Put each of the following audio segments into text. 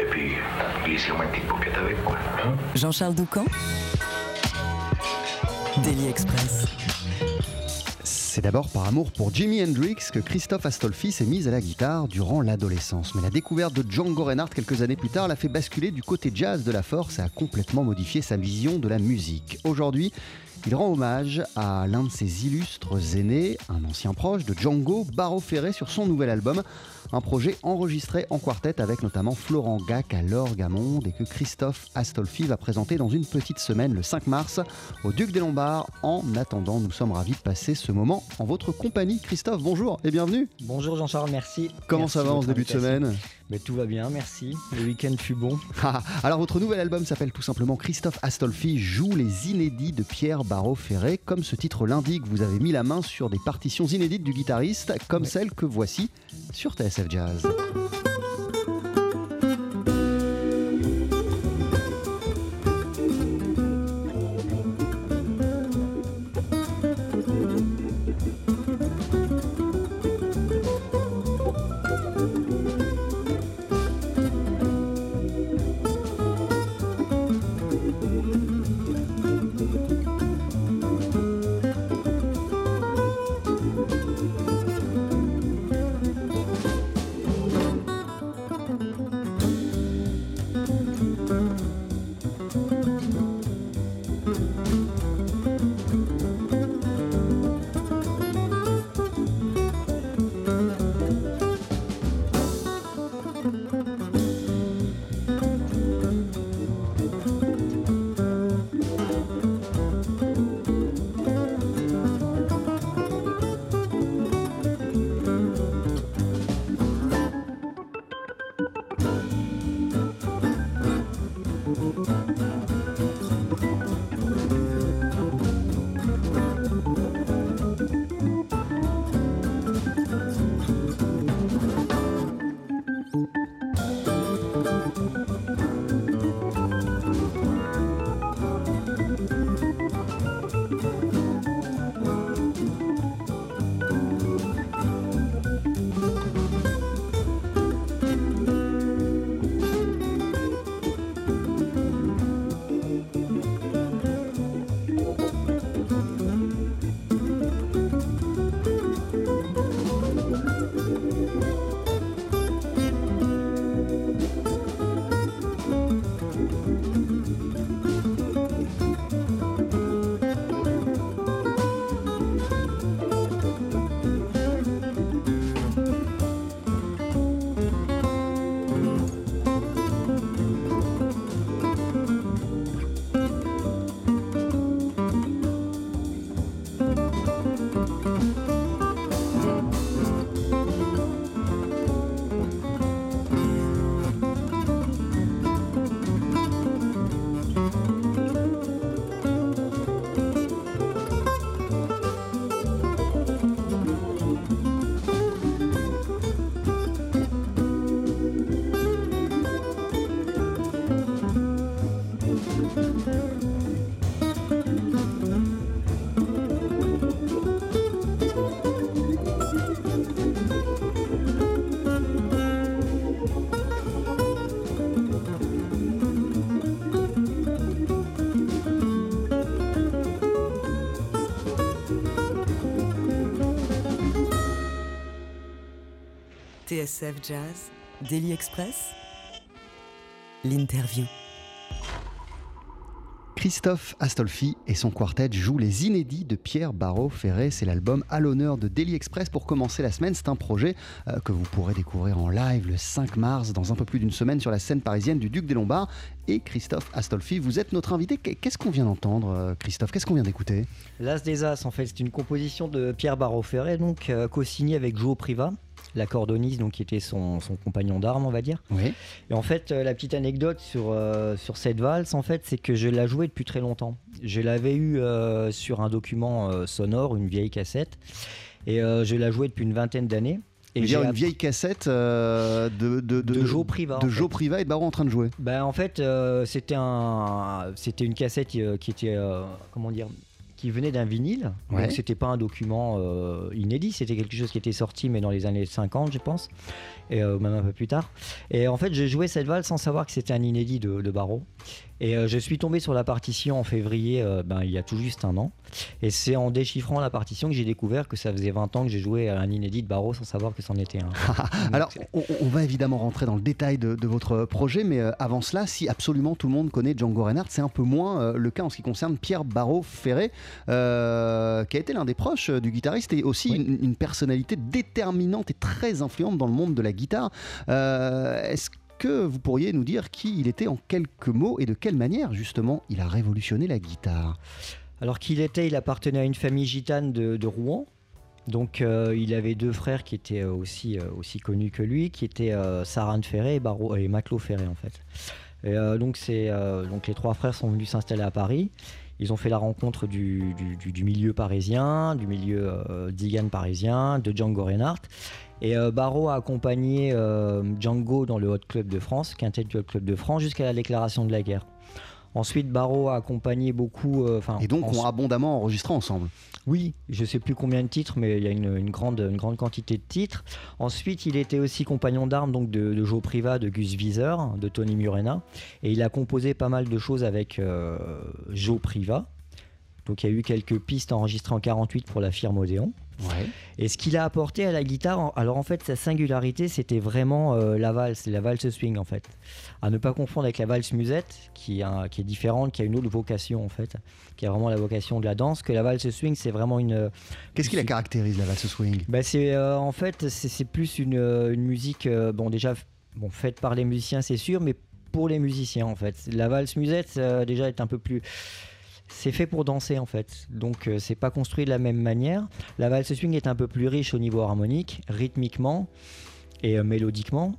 Et puis, glissez-moi une petite paupiette avec, quoi. hein. Jean-Charles Doucan Daily Express. C'est d'abord par amour pour Jimi Hendrix que Christophe Astolfi s'est mis à la guitare durant l'adolescence. Mais la découverte de Django Reinhardt quelques années plus tard l'a fait basculer du côté jazz de la force et a complètement modifié sa vision de la musique. Aujourd'hui, il rend hommage à l'un de ses illustres aînés, un ancien proche de Django, Barreau Ferré, sur son nouvel album. Un projet enregistré en quartet avec notamment Florent Gac à l'orgue à Monde et que Christophe Astolfi va présenter dans une petite semaine le 5 mars au Duc des Lombards. En attendant, nous sommes ravis de passer ce moment en votre compagnie. Christophe, bonjour et bienvenue. Bonjour Jean-Charles, merci. Comment Merci ça va en ce début de semaine? Mais Tout va bien, merci. Le week-end fut bon. Ah, Alors votre nouvel album s'appelle tout simplement Christophe Astolfi joue les inédits de Pierre Barreau-Ferré. Comme ce titre l'indique, vous avez mis la main sur des partitions inédites du guitariste, comme celle que voici sur TSF Jazz. TSF Jazz, Daily Express, l'interview. Christophe Astolfi et son quartet jouent les inédits de Pierre Barreau-Ferré. C'est l'album à l'honneur de Daily Express pour commencer la semaine. C'est un projet euh, que vous pourrez découvrir en live le 5 mars, dans un peu plus d'une semaine, sur la scène parisienne du Duc des Lombards. Et Christophe Astolfi, vous êtes notre invité. Qu'est-ce qu'on vient d'entendre, euh, Christophe? Qu'est-ce qu'on vient d'écouter? L'As des As, en fait, c'est une composition de Pierre Barreau-Ferré, donc euh, co-signée avec Joe Priva. L'accordoniste, donc qui était son, son compagnon d'armes, on va dire. Oui. Et en fait, euh, la petite anecdote sur, euh, sur cette valse, en fait, c'est que je la jouais depuis très longtemps. Je l'avais eu euh, sur un document euh, sonore, une vieille cassette, et je la jouais depuis une vingtaine d'années. Et j'ai une vieille cassette euh, de, de, de Joe Priva. de Joe. Priva et de Barreau en train de jouer. Ben, en fait, euh, c'était un, c'était une cassette qui était, euh, comment dire, qui venait d'un vinyle. Ouais. Donc c'était pas un document euh, inédit, c'était quelque chose qui était sorti, mais dans les années 50, je pense, et euh, même un peu plus tard. Et en fait, j'ai joué cette valse sans savoir que c'était un inédit de, de Barreau. Et euh, je suis tombé sur la partition en février, euh, ben, il y a tout juste un an. Et c'est en déchiffrant la partition que j'ai découvert que ça faisait 20 ans que j'ai joué à un inédit de Barreau sans savoir que c'en était un. Alors, on, on va évidemment rentrer dans le détail de, de votre projet, mais euh, avant cela, si absolument tout le monde connaît Django Reinhardt, c'est un peu moins le cas en ce qui concerne Pierre Barreau-Ferré, euh, qui a été l'un des proches du guitariste et aussi Oui. une, une personnalité déterminante et très influente dans le monde de la guitare. Est-ce que vous pourriez nous dire qui il était en quelques mots et de quelle manière, justement, il a révolutionné la guitare? Alors qu'il était, il appartenait à une famille gitane de, Rouen. Donc euh, il avait deux frères qui étaient euh, aussi, euh, aussi connus que lui, qui étaient euh, Ferré et, Barreau- et Matelot Ferré en fait. Et, donc, donc les trois frères sont venus s'installer à Paris. Ils ont fait la rencontre du- du milieu parisien, du milieu euh, Digan parisien, de Django Reinhardt. Et euh, Barreau a accompagné euh, Django dans le Hot Club de France, quintet du Hot Club de France, jusqu'à la déclaration de la guerre. Ensuite, Barreau a accompagné beaucoup. euh, Et donc, en- ont abondamment enregistré ensemble. oui, je sais plus combien de titres, mais il y a une, une grande, une grande quantité de titres. Ensuite, il était aussi compagnon d'armes donc de, de Joe Priva, de Gus Wieser, de Tony Murena, et il a composé pas mal de choses avec euh, Joe Priva. Donc il y a eu quelques pistes enregistrées en 48 pour la firme Odeon. Ouais. Et ce qu'il a apporté à la guitare, alors en fait sa singularité c'était vraiment euh, la valse, la valse swing en fait. À ne pas confondre avec la valse musette qui, est un- qui est différente, qui a une autre vocation en fait, qui a vraiment la vocation de la danse, que la valse swing c'est vraiment une... Qu'est-ce qui la caractérise, la valse swing? Bah, c'est euh, en fait c'est c'est plus une, euh, une musique euh, bon déjà bon faite par les musiciens c'est sûr mais pour les musiciens en fait la valse musette euh, déjà est un peu plus c'est fait pour danser en fait. Donc euh, c'est pas construit de la même manière. La valse swing est un peu plus riche au niveau harmonique rythmiquement et euh, mélodiquement.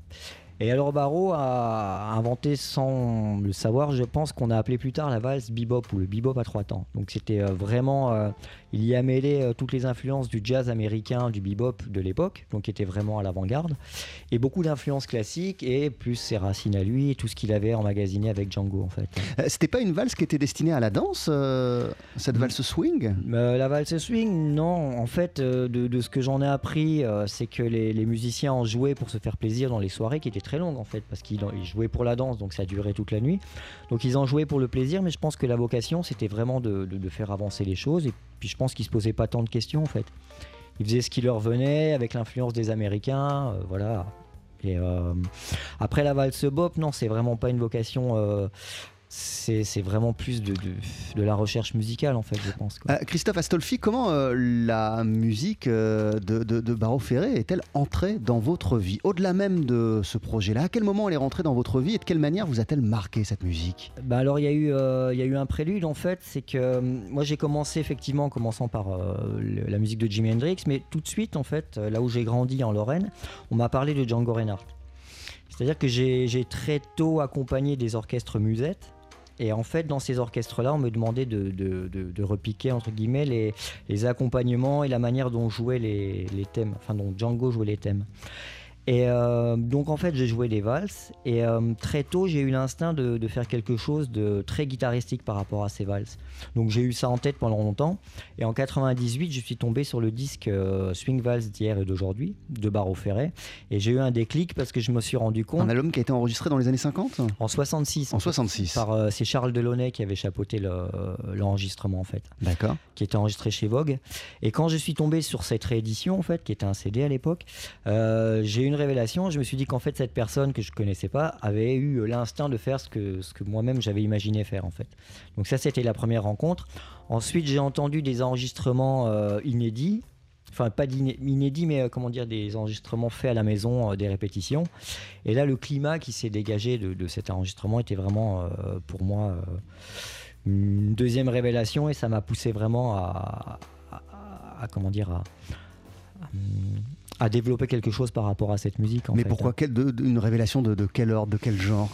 Et alors Barreau a inventé sans le savoir, je pense qu'on a appelé plus tard la valse bebop ou le bebop à trois temps. Donc c'était euh, vraiment, euh, il y a mêlé euh, toutes les influences du jazz américain, du bebop de l'époque, donc qui était vraiment à l'avant-garde, et beaucoup d'influences classiques et plus ses racines à lui et tout ce qu'il avait emmagasiné avec Django en fait. Euh, C'était pas une valse qui était destinée à la danse, euh, cette valse swing? Euh, la valse swing, non. En fait, de, de ce que j'en ai appris, c'est que les, les musiciens en jouaient pour se faire plaisir dans les soirées qui étaient très longues en fait, parce qu'ils en- ils jouaient pour la danse, donc ça durait toute la nuit. Donc ils en jouaient pour le plaisir, mais je pense que la vocation, c'était vraiment de, de- de faire avancer les choses. Et puis je pense qu'ils se posaient pas tant de questions en fait. Ils faisaient ce qui leur venait avec l'influence des Américains, euh, voilà. Et euh, après la valse bop, non, c'est vraiment pas une vocation. C'est vraiment plus de, de, de la recherche musicale en fait, je pense. quoi. Euh, Christophe Astolfi, comment euh, la musique euh, de, de, de Barreau Ferré est-elle entrée dans votre vie? Au-delà même de ce projet-là, à quel moment elle est rentrée dans votre vie et de quelle manière vous a-t-elle marqué cette musique? Bah alors il y, a eu, il y a eu un prélude en fait, c'est que moi j'ai commencé effectivement en commençant par le- la musique de Jimi Hendrix, mais tout de suite en fait, là où j'ai grandi en Lorraine, on m'a parlé de Django Reinhardt. C'est-à-dire que j'ai j'ai très tôt accompagné des orchestres musettes. Et en fait, dans ces orchestres-là, on me demandait de, repiquer, entre guillemets, les, accompagnements et la manière dont jouaient les thèmes, enfin dont Django jouait les thèmes. Et euh, donc en fait j'ai joué des valses et euh, très tôt j'ai eu l'instinct de, de faire quelque chose de très guitaristique par rapport à ces valses. Donc j'ai eu ça en tête pendant longtemps et en 98 je suis tombé sur le disque euh, Swing Vals d'hier et d'aujourd'hui de Barreau Ferré et j'ai eu un déclic parce que je me suis rendu compte Un album qui a été enregistré dans les années 50 en 66 En fait, 66. par euh, c'est Charles Delaunay qui avait chapeauté le- l'enregistrement en fait D'accord. qui était enregistré chez Vogue. Et quand je suis tombé sur cette réédition, en fait, qui était un CD à l'époque, euh, j'ai eu une révélation. Je me suis dit qu'en fait, cette personne que je connaissais pas avait eu l'instinct de faire ce que, ce que moi-même j'avais imaginé faire, en fait. Donc ça, c'était la première rencontre. Ensuite, j'ai entendu des enregistrements euh, inédits. Enfin, pas inédits, mais euh, comment dire, des enregistrements faits à la maison, euh, des répétitions. Et là, le climat qui s'est dégagé de, de cet enregistrement était vraiment, pour moi, une deuxième révélation et ça m'a poussé vraiment à, à- à- à- comment dire à, à développer quelque chose par rapport à cette musique. En Mais fait. pourquoi quelle- de- de- Une révélation de, de quel ordre, de quel genre?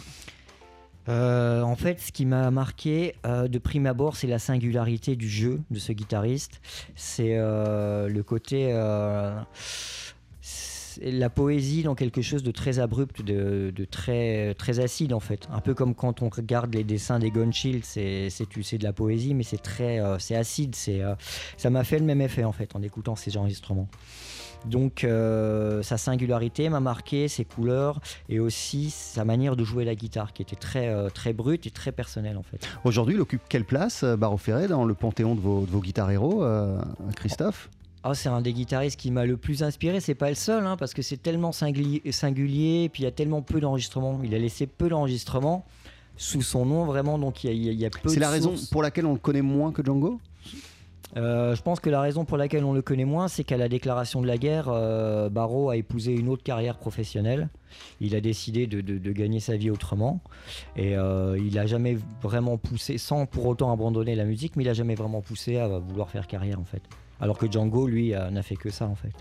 Euh, en fait, ce qui m'a marqué euh, de prime abord, c'est la singularité du jeu de ce guitariste. C'est euh, le côté. la poésie dans quelque chose de très abrupt, de, très, très acide en fait. Un peu comme quand on regarde les dessins des Gunshield, c'est de la poésie, mais c'est très c'est acide. Ça m'a fait le même effet en fait en écoutant ces enregistrements. Donc euh, sa singularité m'a marqué, ses couleurs et aussi sa manière de jouer la guitare qui était très, euh, très brute et très personnelle en fait. Aujourd'hui, il occupe quelle place, euh, Barreau Ferré, dans le panthéon de vos, de vos guitares héros, euh, Christophe? Ah, c'est un des guitaristes qui m'a le plus inspiré, c'est pas le seul hein, parce que c'est tellement singulier et puis il y a tellement peu d'enregistrements. Il a laissé peu d'enregistrements sous son nom vraiment. Donc il y a, il y a- peu C'est la raison pour laquelle on le connaît moins que Django? Euh, je pense que la raison pour laquelle on le connaît moins, c'est qu'à la déclaration de la guerre, euh, a épousé une autre carrière professionnelle. Il a décidé de, gagner sa vie autrement. Et euh, il a jamais vraiment poussé, sans pour autant abandonner la musique, mais il a jamais vraiment poussé à vouloir faire carrière en fait. Alors que Django, lui, euh, n'a fait que ça en fait.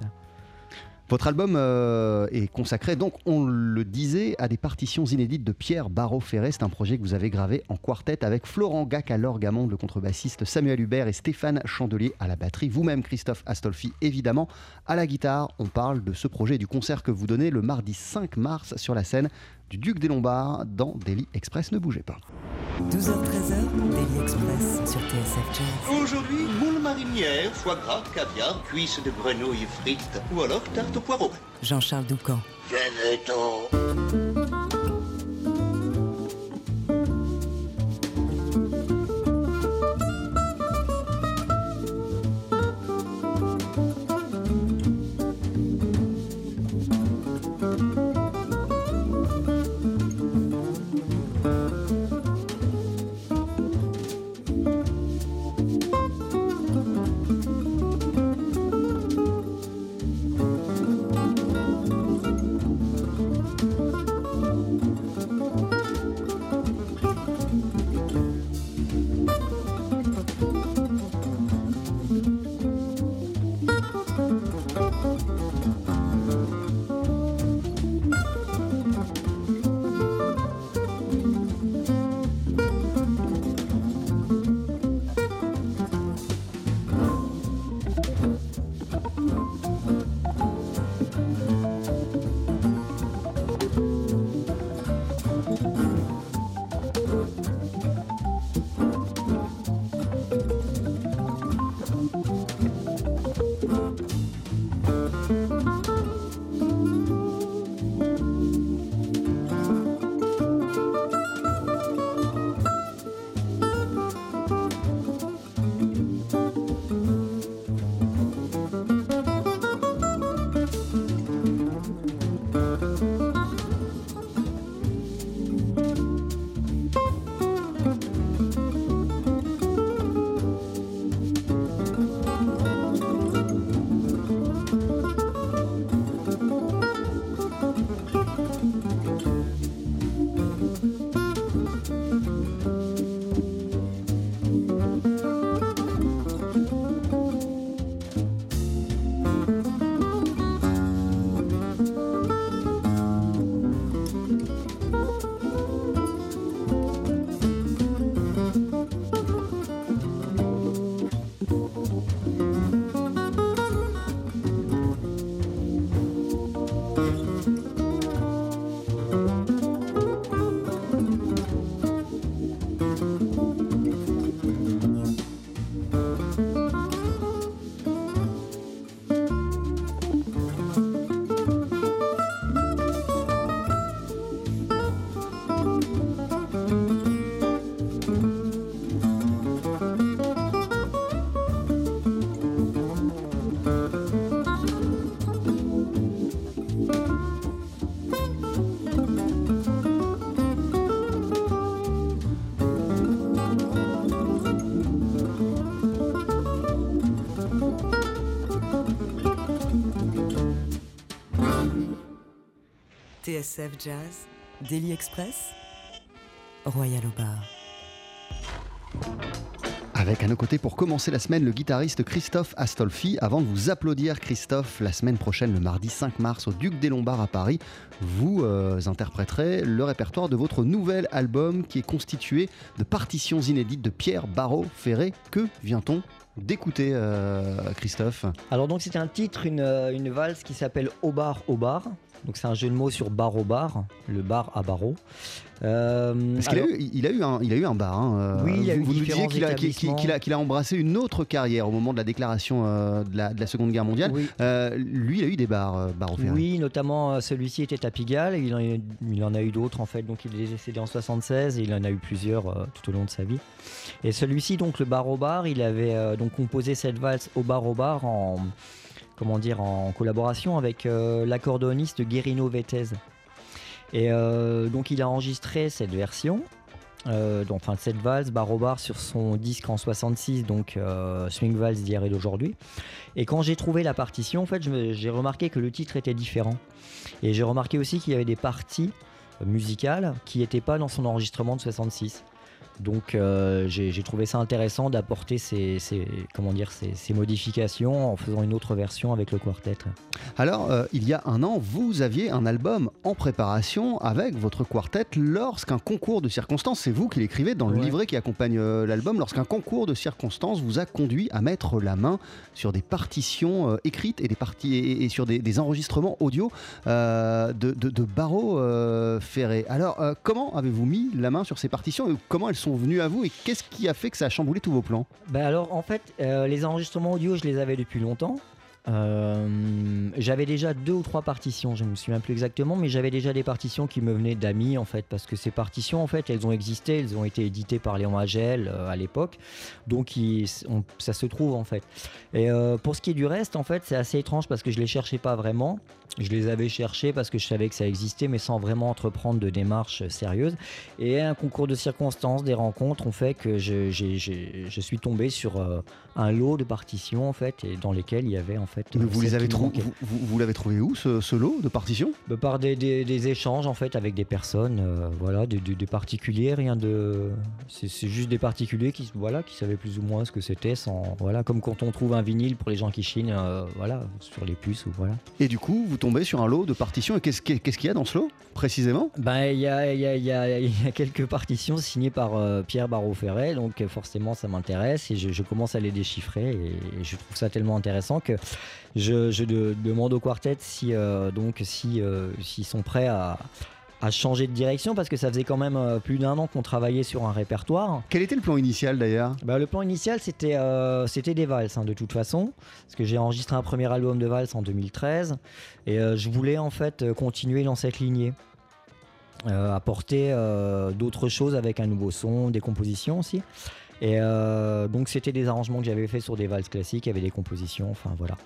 Votre album euh, est consacré, donc on le disait, à des partitions inédites de Pierre Barreau-Ferré. C'est un projet que vous avez gravé en quartet avec Florent Gac à l'orgamon, le contrebassiste Samuel Hubert et Stéphane Chandelier à la batterie. Vous-même, Christophe Astolfi, évidemment, à la guitare. On parle de ce projet et du concert que vous donnez le mardi 5 mars sur la scène du Duc des Lombards dans Daily Express. Ne bougez pas. 12h13h, Daily Express sur TSF Jazz. Aujourd'hui, moule marinière, foie gras, caviar, cuisses de grenouille frites ou alors tarte au poireau. Jean-Charles Doucan. Venez-t'en. TSF Jazz, Daily Express, Royal au bar. Avec à nos côtés pour commencer la semaine le guitariste Christophe Astolfi. Avant de vous applaudir Christophe, la semaine prochaine, le mardi 5 mars au Duc des Lombards à Paris, vous euh, interpréterez le répertoire de votre nouvel album qui est constitué de partitions inédites de Pierre Barrault Ferré. Que vient-on d'écouter euh, Christophe? Alors donc c'est un titre, une, euh, une valse qui s'appelle Au bar, au bar. Donc c'est un jeu de mots sur bar au bar, le bar à barreau. Euh, Parce qu'il a, il a eu un, il a eu un bar. hein, euh, Oui, il a vous, eu vous nous disiez qu'il a, qu'il a- embrassé une autre carrière au moment de la déclaration euh, de, la, de la Seconde Guerre mondiale. Oui. Euh, lui, il a eu des bars, Ferré. Oui, notamment celui-ci était à Pigalle, il en, il en a eu d'autres en fait, donc il est décédé en 76 et il en a eu plusieurs tout au long de sa vie. Et celui-ci, donc le bar au bar, il avait donc composé cette valse au bar au bar en, comment dire, en collaboration avec euh, l'accordéoniste Guerino Vetez. Et euh, donc il a enregistré cette version. euh, donc, enfin, cette valse bar au sur son disque en 66, donc Swing Valse d'hier et d'aujourd'hui. Et quand j'ai trouvé la partition, en fait, j'ai remarqué que le titre était différent. Et j'ai remarqué aussi qu'il y avait des parties musicales qui n'étaient pas dans son enregistrement de 66. Donc euh, j'ai trouvé ça intéressant d'apporter ces, ces- comment dire, ces, ces modifications en faisant une autre version avec le quartet. Alors, euh, il y a un an, vous aviez un album en préparation avec votre quartet lorsqu'un concours de circonstances, c'est vous qui l'écrivez dans le Ouais. livret qui accompagne euh, l'album, lorsqu'un concours de circonstances vous a conduit à mettre la main sur des partitions écrites et, des parties, et, et sur des, des enregistrements audio de, de, de Barreau Ferré. Alors, comment avez-vous mis la main sur ces partitions et comment elles sont venues à vous et qu'est-ce qui a fait que ça a chamboulé tous vos plans? Ben alors en fait, euh, les enregistrements audio, je les avais depuis longtemps. Euh, j'avais déjà deux ou trois partitions, je ne me souviens plus exactement, mais j'avais déjà des partitions qui me venaient d'amis en fait, parce que ces partitions en fait, elles ont existé, elles ont été éditées par Léon Agel euh, à l'époque, donc ça se trouve en fait. Et euh, pour ce qui est du reste, en fait, c'est assez étrange parce que je les cherchais pas vraiment. Je les avais cherchés parce que je savais que ça existait, mais sans vraiment entreprendre de démarches sérieuses. Et un concours de circonstances, des rencontres ont fait que je, suis tombé sur un lot de partitions en fait, et dans lesquelles il y avait en fait. Mais vous, les avez vous, vous- vous l'avez trouvé où ce, ce lot de partitions? Bah, par des, des- des échanges en fait avec des personnes, euh, voilà, des, des- particuliers, rien de, c'est c'est juste des particuliers qui, voilà, qui savaient plus ou moins ce que c'était, sans, voilà, comme quand on trouve un vinyle pour les gens qui chinent, euh, voilà, sur les puces ou voilà. Et du coup, vous tombez sur un lot de partitions. Et qu'est-ce qu'il qu'est-ce qu'il y a dans ce lot, précisément? Ben, il y a, il y y y a quelques partitions signées par euh, Pierre Barrault-Ferret, donc forcément ça m'intéresse et je, je commence à les déchiffrer et, et je trouve ça tellement intéressant que je, je de- demande au quartet si euh, donc si euh, s'ils sont prêts à, à changer de direction parce que ça faisait quand même euh, plus d'un an qu'on travaillait sur un répertoire. Quel était le plan initial d'ailleurs? Bah, le plan initial, c'était euh, c'était des valses, hein, de toute façon. Parce que j'ai enregistré un premier album de valses en 2013. Et euh, je voulais, en fait, continuer dans cette lignée. Euh, apporter d'autres choses avec un nouveau son, des compositions aussi. Et euh, donc, c'était des arrangements que j'avais fait sur des valses classiques, avec des compositions, enfin voilà.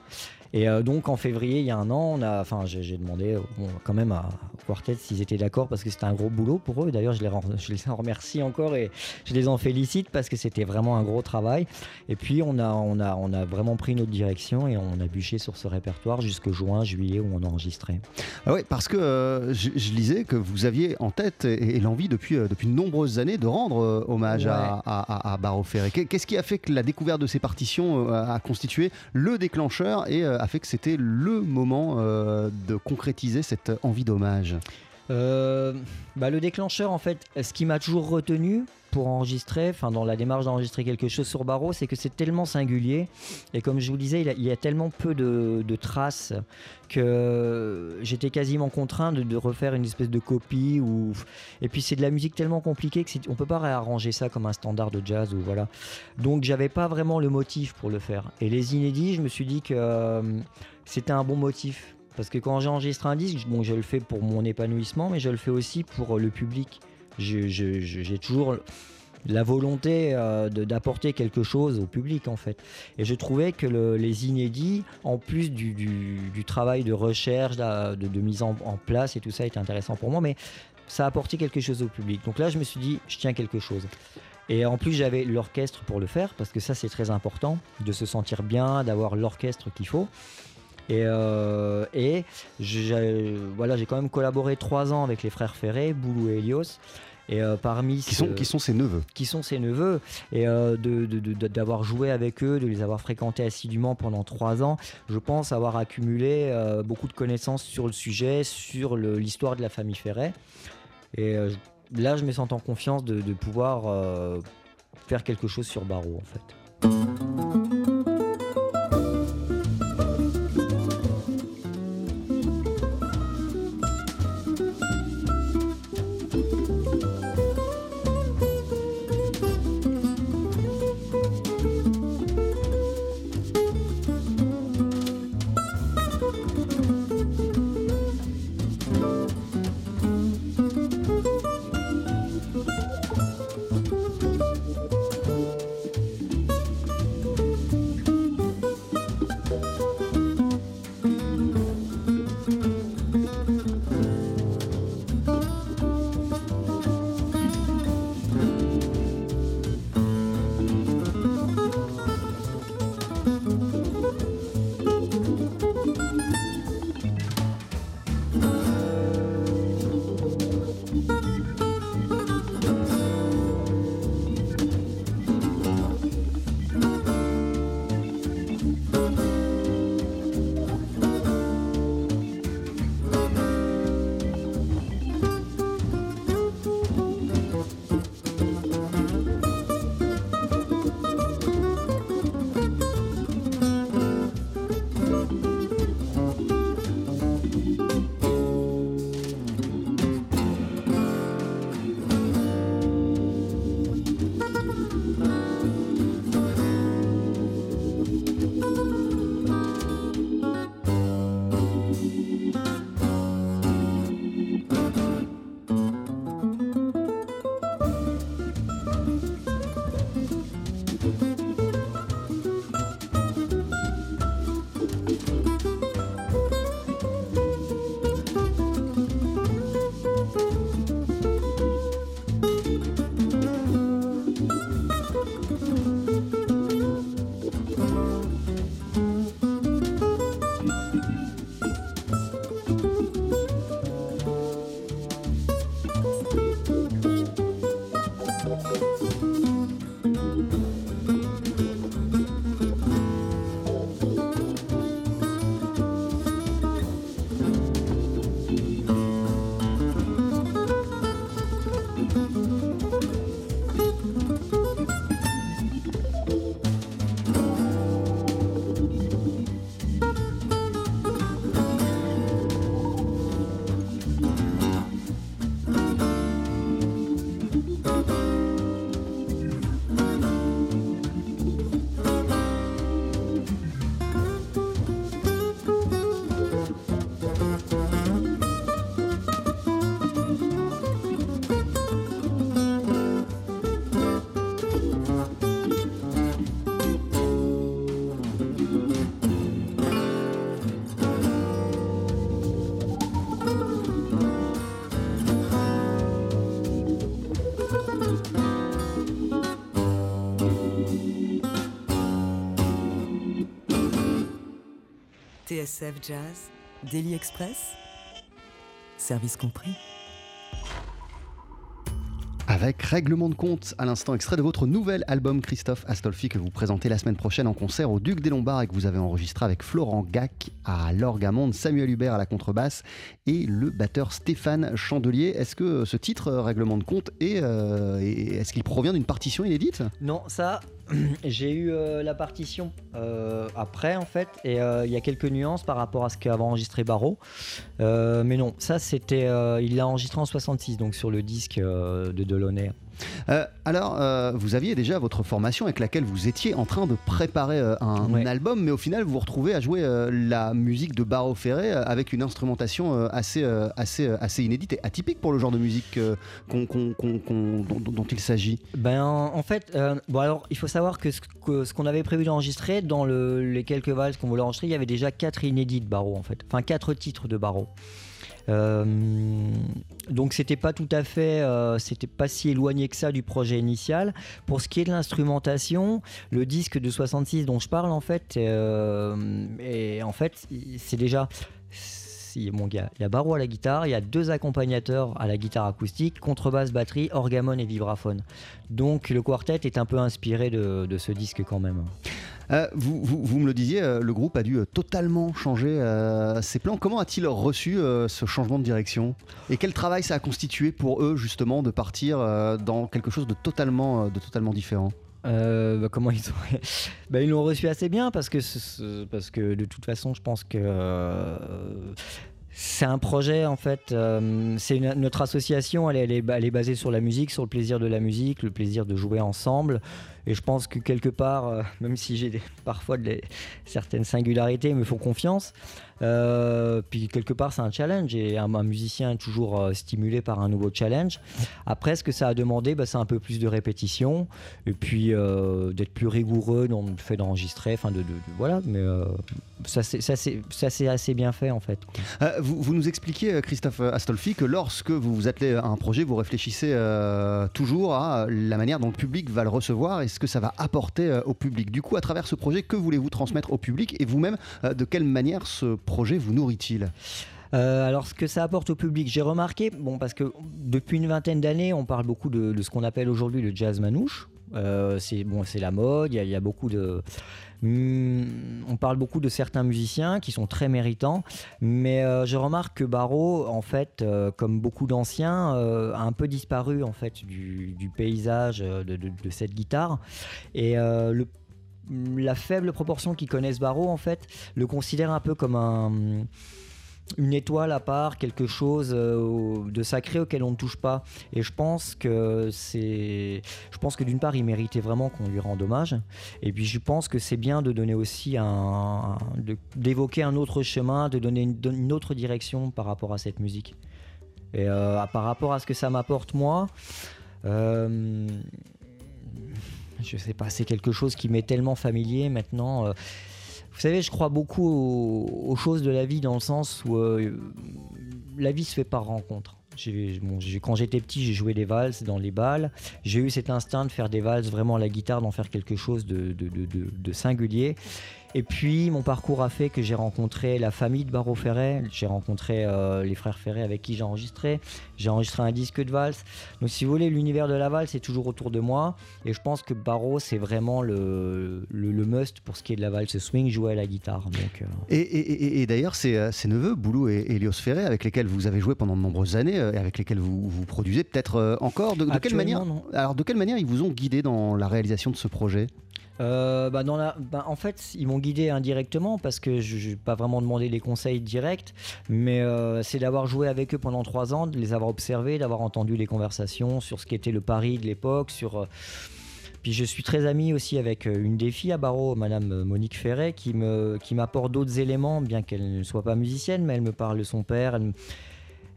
Et euh, donc, en février, il y a un an, on a, enfin, j'ai demandé bon, quand même à au Quartet s'ils étaient d'accord parce que c'était un gros boulot pour eux. D'ailleurs, je les, je les en remercie encore et je les en félicite parce que c'était vraiment un gros travail. Et puis on a, on a, on a vraiment pris notre direction et on a bûché sur ce répertoire jusqu'au juin, juillet où on a enregistré. Ah ouais, parce que euh, je, je lisais que vous aviez en tête et, et l'envie depuis, depuis de nombreuses années de rendre hommage à, Ouais. à, à, à Barreau Qu'est-ce qui a fait que la découverte de ces partitions euh, a constitué le déclencheur et euh, a fait que c'était le moment euh, de concrétiser cette envie d'hommage? Bah, le déclencheur, en fait, ce qui m'a toujours retenu pour enregistrer, enfin dans la démarche d'enregistrer quelque chose sur Barreau, c'est que c'est tellement singulier et comme je vous disais, il, y a tellement peu de, traces que j'étais quasiment contraint de, refaire une espèce de copie ou et puis c'est de la musique tellement compliquée que on peut pas réarranger ça comme un standard de jazz ou voilà. Donc j'avais pas vraiment le motif pour le faire. Et les inédits, je me suis dit que euh, c'était un bon motif. Parce que quand j'enregistre un disque, bon, je le fais pour mon épanouissement, mais je le fais aussi pour le public. J'ai toujours la volonté euh, d'apporter quelque chose au public, en fait. Et je trouvais que le- les inédits, en plus du, travail de recherche, de, de mise en, en place et tout ça, était intéressant pour moi, mais ça apportait quelque chose au public. Donc là, je me suis dit, je tiens quelque chose. Et en plus, j'avais l'orchestre pour le faire, parce que ça, c'est très important, de se sentir bien, d'avoir l'orchestre qu'il faut. Et, euh, et j'ai voilà, j'ai quand même collaboré trois ans avec les frères Ferré, Boulou et Elios. Et euh, parmi Qui ce- sont, qui sont ses neveux qui sont ses neveux et euh, de- de- de- d'avoir joué avec eux, de les avoir fréquentés assidûment pendant trois ans, je pense avoir accumulé euh, beaucoup de connaissances sur le sujet, sur le- l'histoire de la famille Ferret. Et là, je me sens en confiance de, de pouvoir faire quelque chose sur Barreau en fait. TSF Jazz, Daily Express, service compris. Avec Règlement de compte, à l'instant extrait de votre nouvel album Christophe Astolfi que vous présentez la semaine prochaine en concert au Duc des Lombards et que vous avez enregistré avec Florent Gac à l'orgue à monde, Samuel Hubert à la contrebasse et le batteur Stéphane Chandelier. Est-ce que ce titre, Règlement de compte, est, euh, est- est-ce qu'il provient d'une partition inédite? Non, ça, j'ai eu euh, la partition euh, après en fait, et euh, il y a quelques nuances par rapport à ce qu'avait enregistré Barreau. Mais non, ça c'était, il l'a enregistré en 66, donc sur le disque de Delaunay. Euh, alors, euh, vous aviez déjà votre formation avec laquelle vous étiez en train de préparer euh, un Ouais. album, mais au final, vous vous retrouvez à jouer la musique de Barreau Ferré avec une instrumentation assez, assez, assez inédite et atypique pour le genre de musique qu'on- qu'on- qu'on- qu'on- dont, dont il s'agit. Ben en fait, bon alors il faut savoir que ce que- ce qu'on avait prévu d'enregistrer dans le- les quelques valses qu'on voulait enregistrer, il y avait déjà quatre inédits de Barreau en fait, enfin quatre titres de Barreau. Euh, donc c'était pas tout à fait, euh, c'était pas si éloigné que ça du projet initial. Pour ce qui est de l'instrumentation, le disque de 66 dont je parle en fait, euh, et en fait c'est déjà il y, y a Barreau à la guitare, il y a deux accompagnateurs à la guitare acoustique, contrebasse, batterie, orgamon et vibraphone. Donc le quartet est un peu inspiré de, ce disque quand même. Euh, vous, me le disiez, euh, le groupe a dû euh, totalement changer ses plans. Comment a-t-il reçu ce changement de direction? Et quel travail ça a constitué pour eux justement de partir dans quelque chose de totalement différent? Euh, bah, comment ils ont bah, ils l'ont reçu assez bien parce que ce- ce- parce que de toute façon je pense que euh, c'est un projet en fait euh, c'est notre association est- elle est basée sur la musique sur le plaisir de la musique le plaisir de jouer ensemble et je pense que quelque part euh, même si j'ai parfois certaines singularités ils me font confiance. Euh, puis quelque part c'est un challenge et un, musicien est toujours euh, stimulé par un nouveau challenge. Après ce que ça a demandé bah, c'est un peu plus de répétition et puis d'être plus rigoureux dans le fait d'enregistrer, de, voilà, mais ça c'est assez bien fait en fait. vous, nous expliquiez, euh, Christophe Astolfi, que lorsque vous vous attelez à un projet, vous réfléchissez toujours à la manière dont le public va le recevoir ce que ça va apporter euh, au public. Du coup, à travers ce projet, que voulez-vous transmettre au public et vous-même, euh, de quelle manière ce projet vous nourrit-il? Euh, alors ce que ça apporte au public, j'ai remarqué, bon parce que depuis une vingtaine d'années, on parle beaucoup de, de ce qu'on appelle aujourd'hui le jazz manouche. Euh, c'est bon, c'est la mode. Il y, a- beaucoup de, Hmm, on parle beaucoup de certains musiciens qui sont très méritants, mais euh, je remarque que Barreau, en fait, euh, comme beaucoup d'anciens, a un peu disparu en fait du, paysage de, cette guitare. Et la faible proportion qui connaissent Barreau, en fait, le considère un peu comme un une étoile à part, quelque chose euh, de sacré auquel on ne touche pas. Et je pense que c'est, je pense que d'une part, il méritait vraiment qu'on lui rende hommage. Et puis je pense que c'est bien de donner aussi un, d'évoquer un autre chemin, de donner une, autre direction par rapport à cette musique. Et euh, par rapport à ce que ça m'apporte moi. euh, je sais pas, c'est quelque chose qui m'est tellement familier maintenant. Vous savez, je crois beaucoup aux, choses de la vie dans le sens où euh, la vie se fait par rencontre. Quand j'étais petit, j'ai joué des valses dans les balles. J'ai eu cet instinct de faire des valses vraiment à la guitare, d'en faire quelque chose de singulier. Et puis, mon parcours a fait que j'ai rencontré la famille de Barreau Ferret, j'ai rencontré euh, les frères Ferret avec qui j'ai enregistré, j'ai enregistré un disque de valse. Donc, si vous voulez, l'univers de la valse est toujours autour de moi. Et je pense que Barreau, c'est vraiment le, le, le must pour ce qui est de la valse swing, jouer à la guitare. Donc, euh, Et, et- et- et d'ailleurs, ces, euh, neveux, Boulou et Elios Ferré, avec lesquels vous avez joué pendant de nombreuses années et avec lesquels vous, vous produisez peut-être encore, de, de quelle manière non. Alors, de quelle manière ils vous ont guidé dans la réalisation de ce projet? Euh, bah, dans la, bah, en fait, ils m'ont guidé indirectement parce que je n'ai pas vraiment demandé les conseils directs, mais euh, c'est d'avoir joué avec eux pendant trois ans, de les avoir observés, d'avoir entendu les conversations sur ce qu'était le Paris de l'époque, sur. euh, puis je suis très ami aussi avec euh, une des filles à Barreau, Madame Monique Ferret, qui me qui m'apporte d'autres éléments, bien qu'elle ne soit pas musicienne, mais elle me parle de son père. Elle,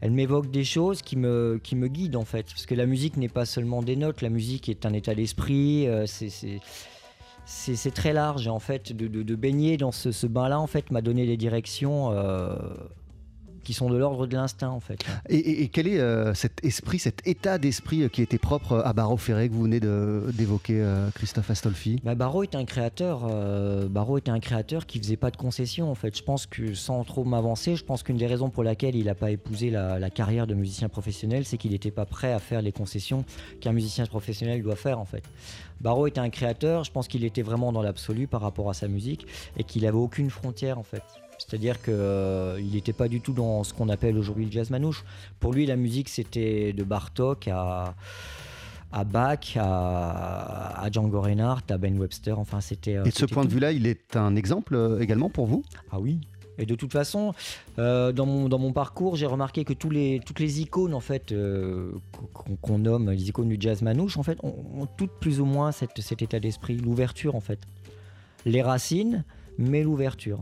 elle m'évoque des choses qui me, qui me guident en fait. Parce que la musique n'est pas seulement des notes, la musique est un état d'esprit, c'est- c'est très large et en fait de, de- de baigner dans ce, ce bain-là en fait m'a donné des directions euh, qui sont de l'ordre de l'instinct en fait. Et, et- et quel est euh, cet esprit, cet état d'esprit euh, qui était propre à Barreau Ferré que vous venez d'évoquer, euh, Christophe Astolfi? Bah, Barreau est un créateur. Barreau était un créateur qui faisait pas de concessions en fait. Je pense que sans trop m'avancer, je pense qu'une des raisons pour laquelle il n'a pas épousé la, la carrière de musicien professionnel, c'est qu'il n'était pas prêt à faire les concessions qu'un musicien professionnel doit faire en fait. Barreau était un créateur. Je pense qu'il était vraiment dans l'absolu par rapport à sa musique et qu'il avait aucune frontière en fait. C'est-à-dire qu'il n'était pas du tout dans ce qu'on appelle aujourd'hui le jazz manouche. Pour lui, la musique, c'était de Bartok à, à Bach, à, à Django Reinhardt, à Ben Webster. Enfin, c'était. euh, Et de ce point de vue-là, il est un exemple euh, également pour vous? Ah oui. Et de toute façon, euh, dans, mon, parcours, j'ai remarqué que toutes les icônes euh, qu'on nomme les icônes du jazz manouche, en fait, ont, toutes plus ou moins cet état d'esprit, l'ouverture en fait. Les racines, mais l'ouverture.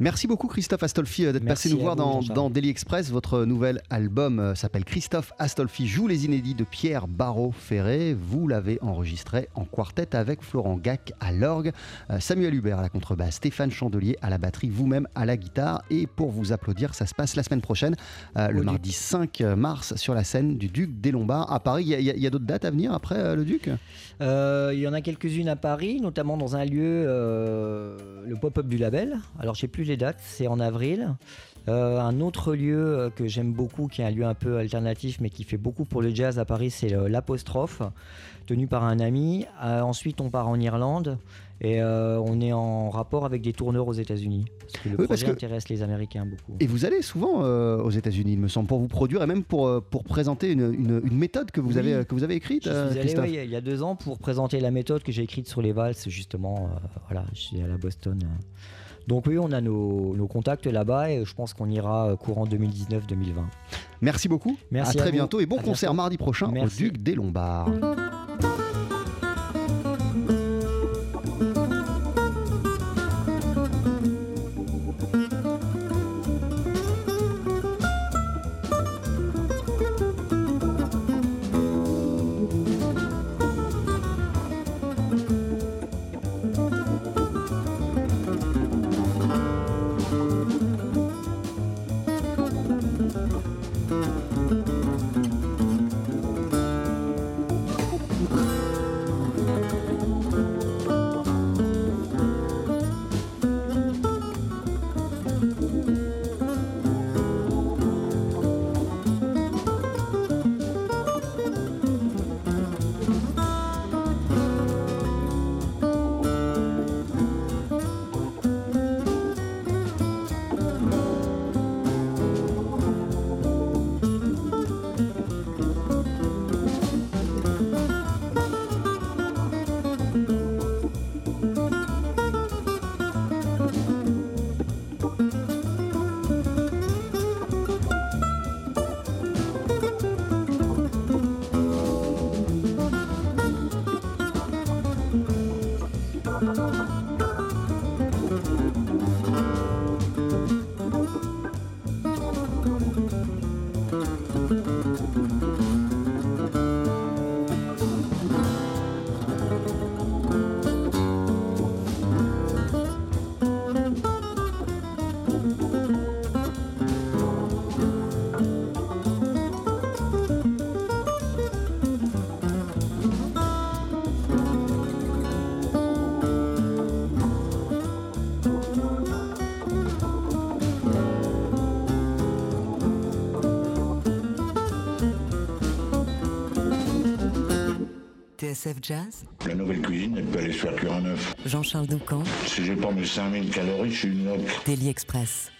Merci beaucoup Christophe Astolfi euh, d'être passé nous voir vous, dans, dans Daily Express. Votre nouvel album euh, s'appelle Christophe Astolfi joue les inédits de Pierre Barrault-Ferré. Vous l'avez enregistré en quartet avec Florent Gac à l'orgue, euh, Samuel Hubert à la contrebasse, Stéphane Chandelier à la batterie, vous-même à la guitare. Et pour vous applaudir, ça se passe la semaine prochaine, euh, le Au mardi 5 mars sur la scène du Duc des Lombards à Paris. Il y a, d'autres dates à venir après euh, le Duc? Euh, il y en a quelques-unes à Paris, notamment dans un lieu, le pop-up du label. Alors, sais plus les dates, c'est en avril. Euh, un autre lieu euh, que j'aime beaucoup, qui est un lieu un peu alternatif, mais qui fait beaucoup pour le jazz à Paris, c'est l'Apostrophe, tenu par un ami. Euh, ensuite, on part en Irlande et euh, on est en rapport avec des tourneurs aux États-Unis. Parce que le Oui, projet que- intéresse les Américains beaucoup. Et vous allez souvent aux États-Unis, il me semble, pour vous produire et même pour, pour présenter une, une- une méthode que vous, Oui. avez, que vous avez écrite, Je suis allé il y a deux ans pour présenter la méthode que j'ai écrite sur les valses, justement. voilà, je suis allé à Boston. Donc oui, on a nos, nos contacts là-bas et je pense qu'on ira euh, courant 2019-2020. Merci beaucoup. Merci à à très vous. bientôt et bon À concert bientôt. mardi prochain Merci. au Duc des Lombards. Jazz, La nouvelle cuisine, elle peut aller se faire cuire en œuf. Jean-Charles Doucan, Si j'ai pas mes 5000 calories, je suis une loque. Daily Express.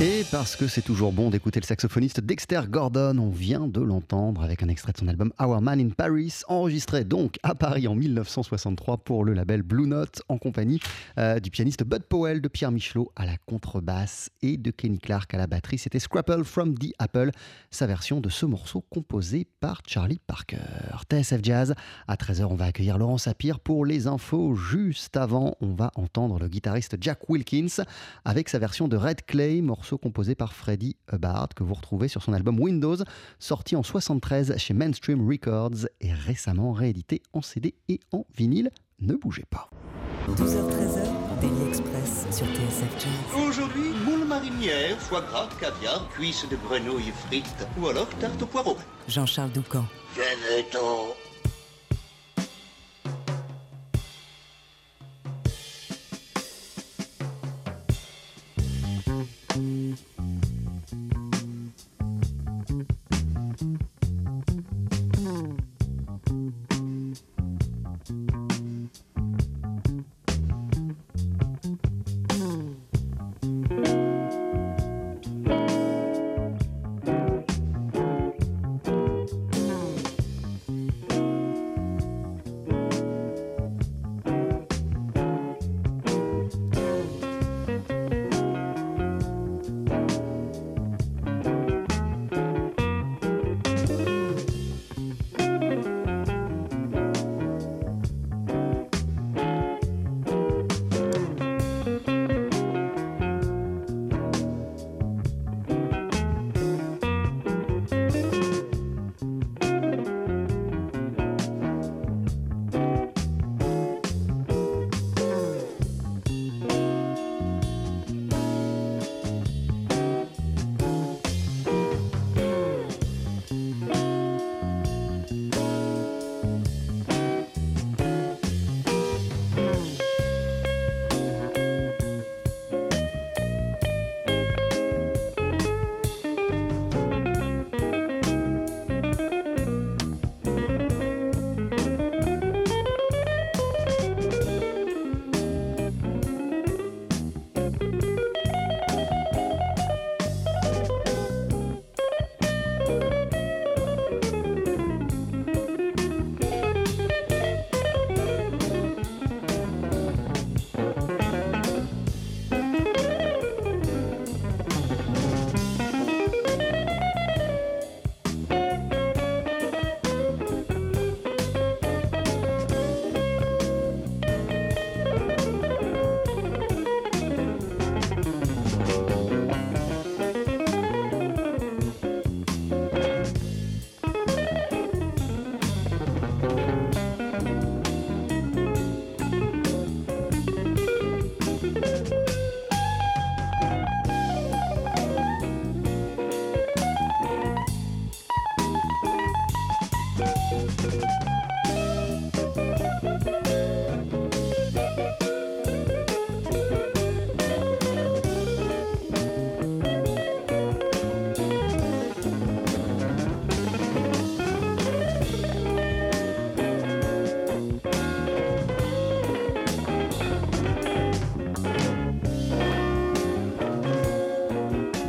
Et parce que c'est toujours bon d'écouter le saxophoniste Dexter Gordon, on vient de l'entendre avec un extrait de son album Our Man in Paris, enregistré donc à Paris en 1963 pour le label Blue Note, en compagnie euh, du pianiste Bud Powell, de Pierre Michelot à la contrebasse et de Kenny Clark à la batterie. C'était Scrapple from the Apple, sa version de ce morceau composé par Charlie Parker. TSF Jazz, à 13h, on va accueillir Laurent Sapir pour les infos. Juste avant, on va entendre le guitariste Jack Wilkins avec sa version de Red Clay, morceau composé par Freddie Hubbard que vous retrouvez sur son album Windows, sorti en 73 chez Mainstream Records et récemment réédité en CD et en vinyle. Ne bougez pas. 12h-13h, Daily Express sur TSF Jazz. Aujourd'hui, moule marinière, foie gras, caviar, cuisses de grenouille frites ou alors tarte au poireau. Jean-Charles Doucan. Venez-t'en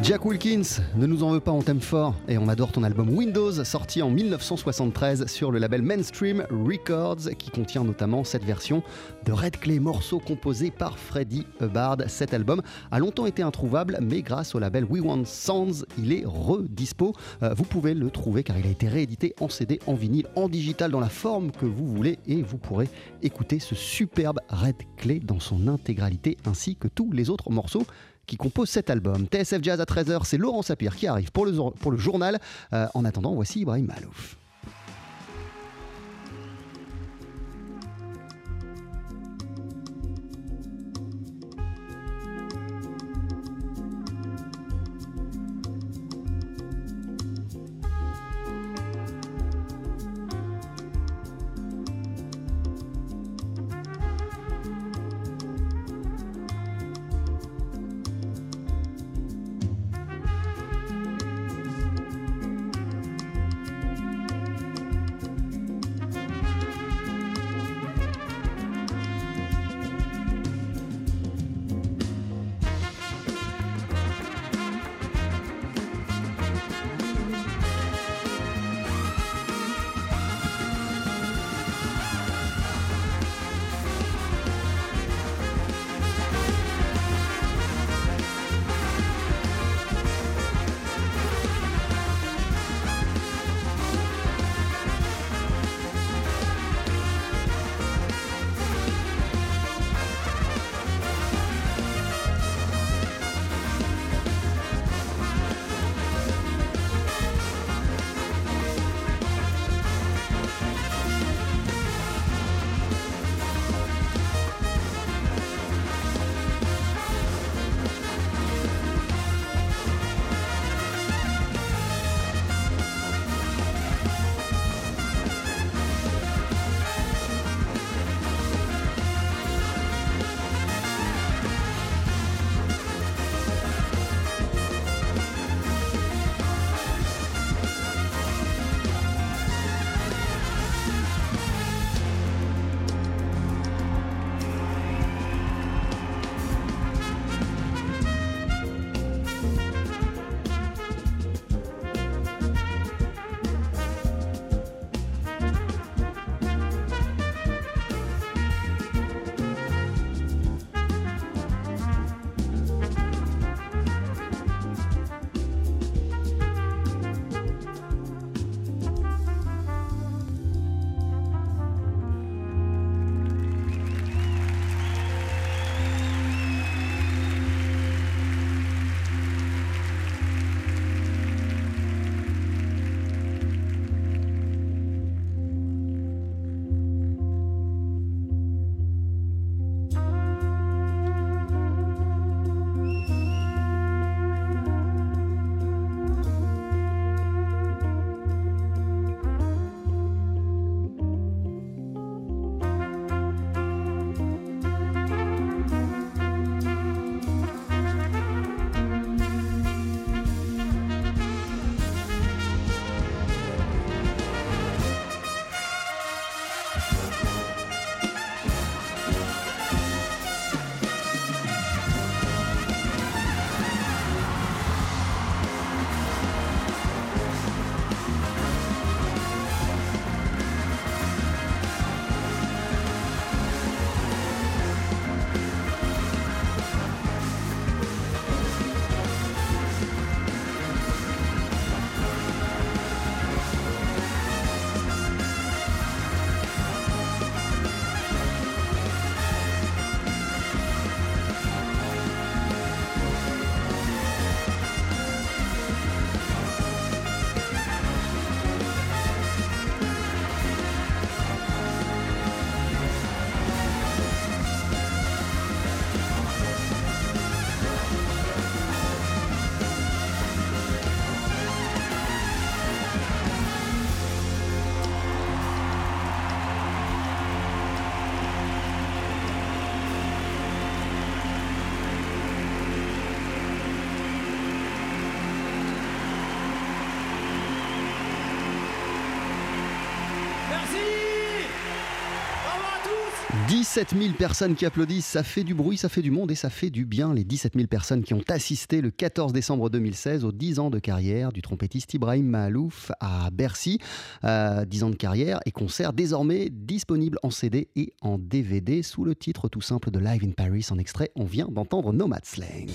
Jack Wilkins, ne nous en veux pas, on t'aime fort et on adore ton album Windows, sorti en 1973 sur le label Mainstream Records, qui contient notamment cette version de Red Clay, morceau composé par Freddie Hubbard. Cet album a longtemps été introuvable, mais grâce au label We Want Sounds, il est redispo. Euh, vous pouvez le trouver car il a été réédité en CD, en vinyle, en digital, dans la forme que vous voulez, et vous pourrez écouter ce superbe Red Clay dans son intégralité, ainsi que tous les autres morceaux qui composent cet album. TSF Jazz à 13h, c'est Laurent Sapir qui arrive pour le, pour le journal. Euh, en attendant, voici Ibrahim Malouf. 17 000 personnes qui applaudissent, ça fait du bruit, ça fait du monde et ça fait du bien. Les 17 000 personnes qui ont assisté le 14 décembre 2016 aux 10 ans de carrière du trompettiste Ibrahim Mahalouf à Bercy. Euh, 10 ans de carrière et concert désormais disponible en CD et en DVD sous le titre tout simple de Live in Paris. En extrait, on vient d'entendre Nomad Slang.